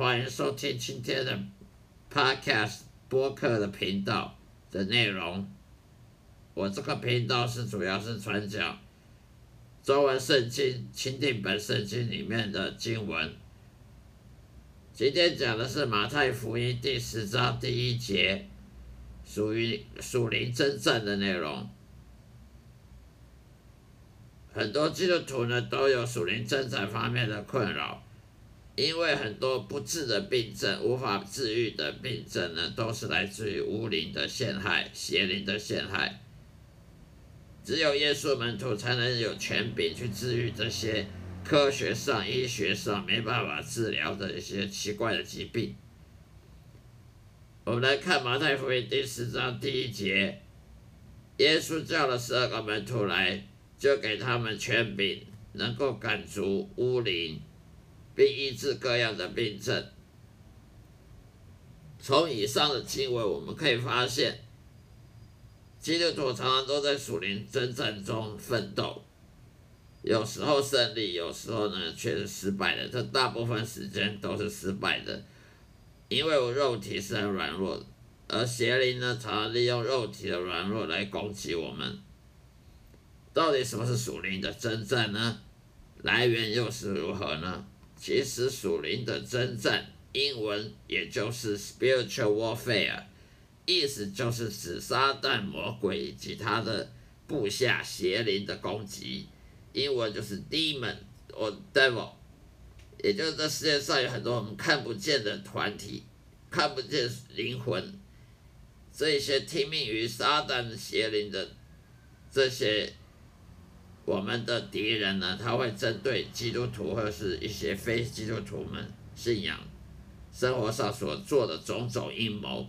欢迎收听今天的 Podcast 播客的频道的内容。我这个频道是主要是传讲中文圣经、钦定本圣经里面的经文。今天讲的是马太福音第十章第一节，属于属灵征战的内容。很多基督徒呢都有属灵征战方面的困扰，因为很多不治的病症、无法治愈的病症呢，都是来自于无灵的陷害、邪灵的陷害。只有耶稣门徒才能有权柄去治愈这些科学上、医学上没办法治疗的一些奇怪的疾病。我们来看马太福音第十章第一节，耶稣叫了十二个门徒来。就给他们权柄，能够赶逐巫灵，并医治各样的病症。从以上的经文，我们可以发现，基督徒常常都在属灵征战中奋斗，有时候胜利，有时候呢却是失败的。这大部分时间都是失败的，因为我肉体是很软弱的，而邪灵呢常常利用肉体的软弱来攻击我们。到底什么是属灵的征战呢？来源又是如何呢？其实属灵的征战，英文也就是 spiritual warfare，意思就是指撒旦魔鬼以及他的部下邪灵的攻击。英文就是 demon or devil，也就是这世界上有很多我们看不见的团体，看不见灵魂，这些听命于撒旦的邪灵的这些。我们的敌人呢，他会针对基督徒或是一些非基督徒们信仰生活上所做的种种阴谋、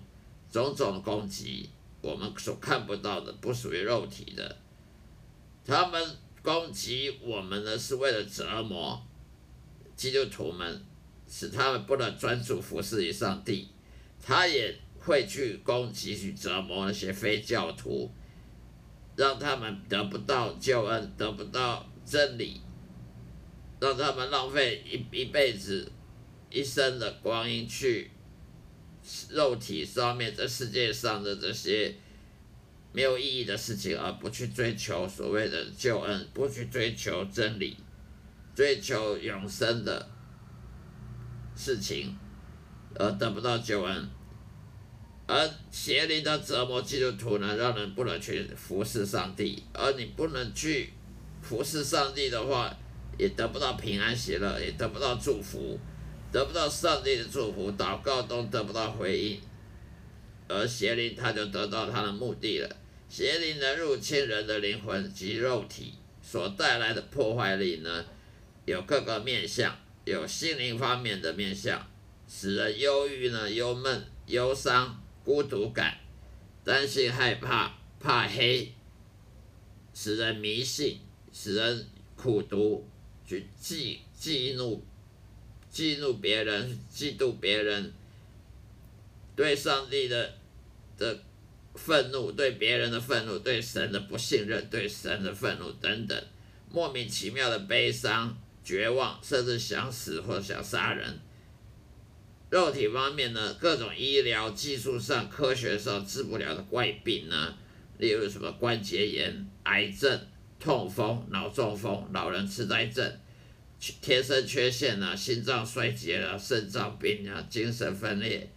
种种攻击，我们所看不到的，不属于肉体的。他们攻击我们呢，是为了折磨基督徒们，使他们不能专注服侍于上帝。他也会去攻击、去折磨那些非教徒。让他们得不到救恩，得不到真理，让他们浪费一一辈子、一生的光阴去肉体上面这世界上的这些没有意义的事情，而不去追求所谓的救恩，不去追求真理，追求永生的事情，而得不到救恩。而邪灵的折磨基督徒呢，让人不能去服侍上帝。而你不能去服侍上帝的话，也得不到平安喜乐，也得不到祝福，得不到上帝的祝福，祷告都得不到回应。而邪灵他就得到他的目的了。邪灵能入侵人的灵魂及肉体，所带来的破坏力呢，有各个面相，有心灵方面的面相，使人忧郁呢，忧闷、忧伤。孤独感、担心、害怕、怕黑，使人迷信，使人苦读，去嫉嫉怒、嫉怒别人、嫉妒别人，对上帝的的愤怒，对别人的愤怒，对神的不信任，对神的愤怒等等，莫名其妙的悲伤、绝望，甚至想死或想杀人。肉体方面呢，各种医疗技术上、科学上治不了的怪病呢，例如什么关节炎、癌症、痛风、脑中风、老人痴呆症、天生缺陷啊、心脏衰竭啊、肾脏病啊、精神分裂、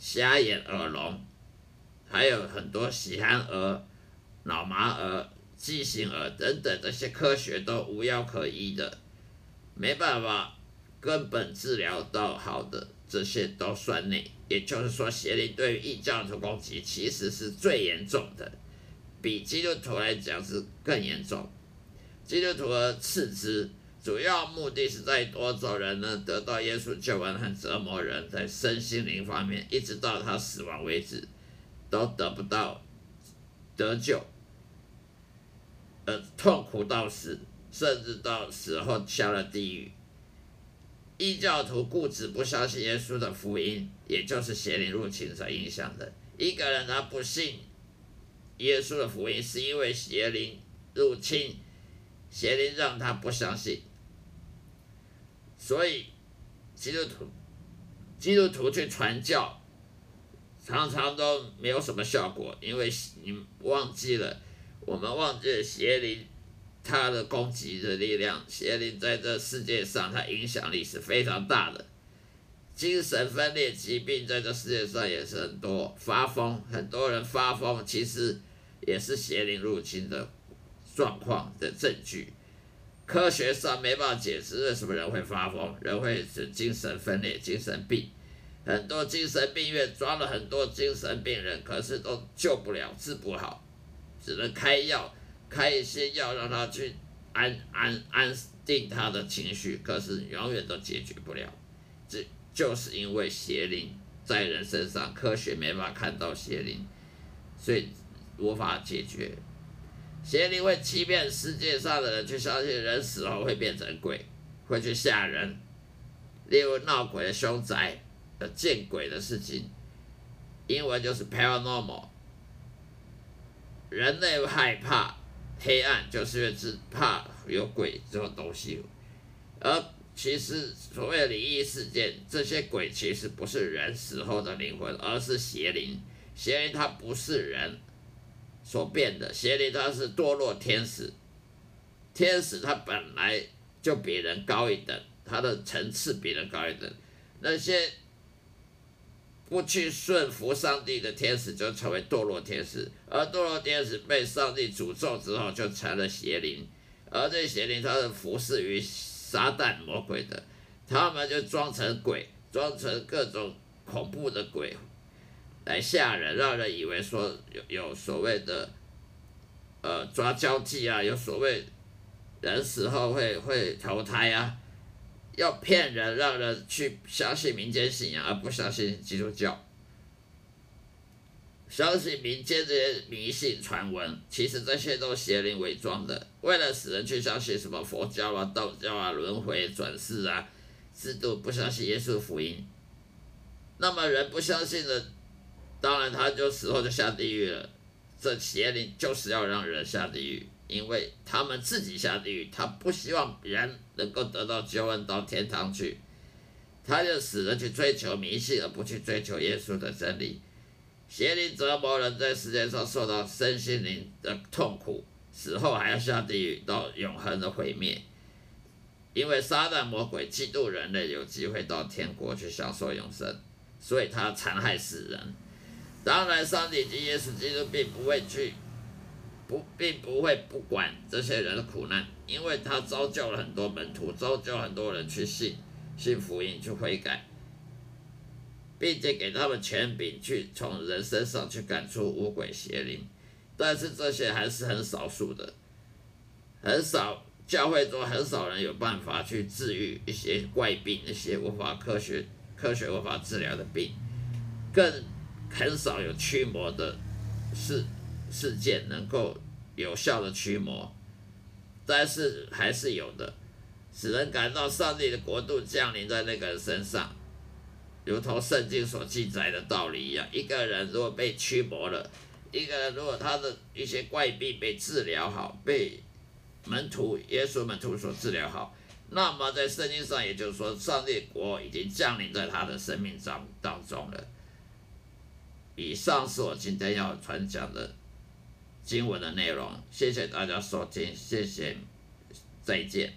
瞎眼、耳聋，还有很多喜憨儿、脑麻儿、畸形儿等等，这些科学都无药可医的，没办法根本治疗到好的。这些都算内，也就是说，邪灵对于异教徒攻击其实是最严重的，比基督徒来讲是更严重。基督徒的次之，主要目的是在夺走人呢，得到耶稣救恩和折磨人，在身心灵方面，一直到他死亡为止，都得不到得救，呃，痛苦到死，甚至到死后下了地狱。异教徒固执不相信耶稣的福音，也就是邪灵入侵所影响的。一个人他不信耶稣的福音，是因为邪灵入侵，邪灵让他不相信。所以基督徒基督徒去传教，常常都没有什么效果，因为你忘记了，我们忘记了邪灵他的攻击的力量，邪灵在这世界上它影响力是非常大的。精神分裂疾病在这世界上也是很多，发疯，很多人发疯，其实也是邪灵入侵的状况的证据。科学上没办法解释为什么人会发疯，人会是精神分裂、精神病。很多精神病院装了很多精神病人，可是都救不了、治不好，只能开药，开一些药让他去安安安定他的情绪，可是永远都解决不了。这就是因为邪灵在人身上，科学没法看到邪灵，所以无法解决。邪灵会欺骗世界上的人，去相信人死后会变成鬼，会去吓人。例如闹鬼的凶宅，呃，见鬼的事情，英文就是 paranormal。人类害怕黑暗，就是因为只怕有鬼这种东西。而其实所谓的灵异事件，这些鬼其实不是人死后的灵魂，而是邪灵。邪灵它不是人。所变的邪灵，它是堕落天使。天使他本来就比人高一等，他的层次比人高一等。那些不去顺服上帝的天使，就成为堕落天使。而堕落天使被上帝诅咒之后，就成了邪灵。而这邪灵，他是服侍于撒旦魔鬼的，他们就装成鬼，装成各种恐怖的鬼。来吓人，让人以为说有有所谓的，呃抓交替啊，有所谓人死后会会投胎啊，要骗人，让人去相信民间信仰，而不相信基督教，相信民间这些迷信传闻，其实这些都邪灵伪装的，为了使人去相信什么佛教啊、道教啊、轮回转世啊，制度不相信耶稣福音，那么人不相信的。当然，他就死后就下地狱了。这邪灵就是要让人下地狱，因为他们自己下地狱，他不希望别人能够得到救恩到天堂去，他就死了去追求迷信，而不去追求耶稣的真理。邪灵折磨人在世界上受到身心灵的痛苦，死后还要下地狱到永恒的毁灭。因为撒旦魔鬼嫉妒人类有机会到天国去享受永生，所以他残害死人。当然，上帝及耶稣基督并不会去，不，并不会不管这些人的苦难，因为他造就了很多门徒，造就很多人去信，信福音，去悔改，并且给他们权柄去从人身上去赶出污鬼邪灵。但是这些还是很少数的，很少教会中很少人有办法去治愈一些怪病，一些无法科学科学无法治疗的病，更。很少有驱魔的事事件能够有效的驱魔，但是还是有的，使人感到上帝的国度降临在那个人身上，如同圣经所记载的道理一样。一个人如果被驱魔了，一个人如果他的一些怪病被治疗好，被门徒耶稣门徒所治疗好，那么在圣经上也就是说，上帝国已经降临在他的生命当当中了。以上是我今天要传讲的经文的内容，谢谢大家收听，谢谢，再见。